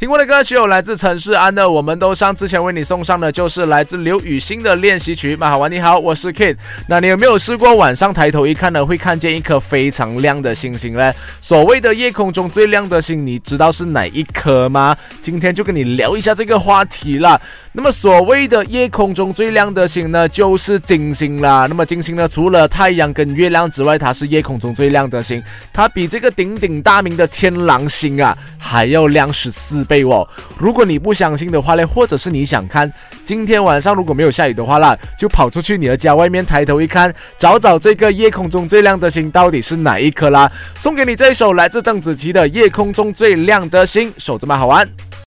听过的歌曲有来自陈世安的《我们都上》，之前为你送上的就是来自刘雨欣的练习曲。马好玩，你好，我是 Kid。那你有没有试过晚上抬头一看呢，会看见一颗非常亮的星星呢？所谓的夜空中最亮的星，你知道是哪一颗吗？今天就跟你聊一下这个话题了。那么所谓的夜空中最亮的星呢，就是金星啦。那么金星呢，除了太阳跟月亮之外，它是夜空中最亮的星，它比这个鼎鼎大名的天狼星啊还要亮十四。被我，如果你不相信的话呢，或者是你想看，今天晚上如果没有下雨的话啦，就跑出去你的家外面，抬头一看，找找这个夜空中最亮的星到底是哪一颗啦。送给你这一首来自邓紫棋的《夜空中最亮的星》，守着蛮好玩。